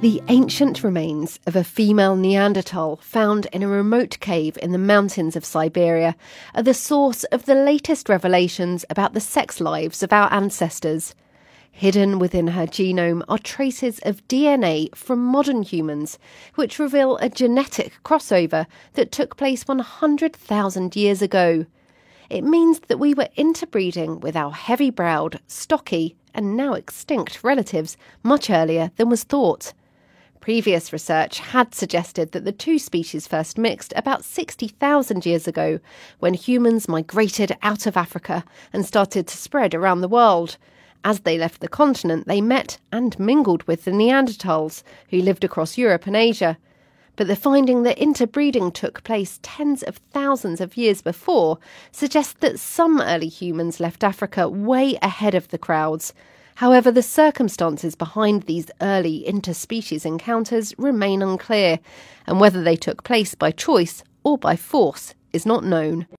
The ancient remains of a female Neanderthal found in a remote cave in the mountains of Siberia are the source of the latest revelations about the sex lives of our ancestors. Hidden within her genome are traces of DNA from modern humans, which reveal a genetic crossover that took place 100,000 years ago. It means that we were interbreeding with our heavy browed, stocky, and now extinct relatives much earlier than was thought. Previous research had suggested that the two species first mixed about 60,000 years ago when humans migrated out of Africa and started to spread around the world. As they left the continent, they met and mingled with the Neanderthals, who lived across Europe and Asia. But the finding that interbreeding took place tens of thousands of years before suggests that some early humans left Africa way ahead of the crowds. However, the circumstances behind these early interspecies encounters remain unclear, and whether they took place by choice or by force is not known.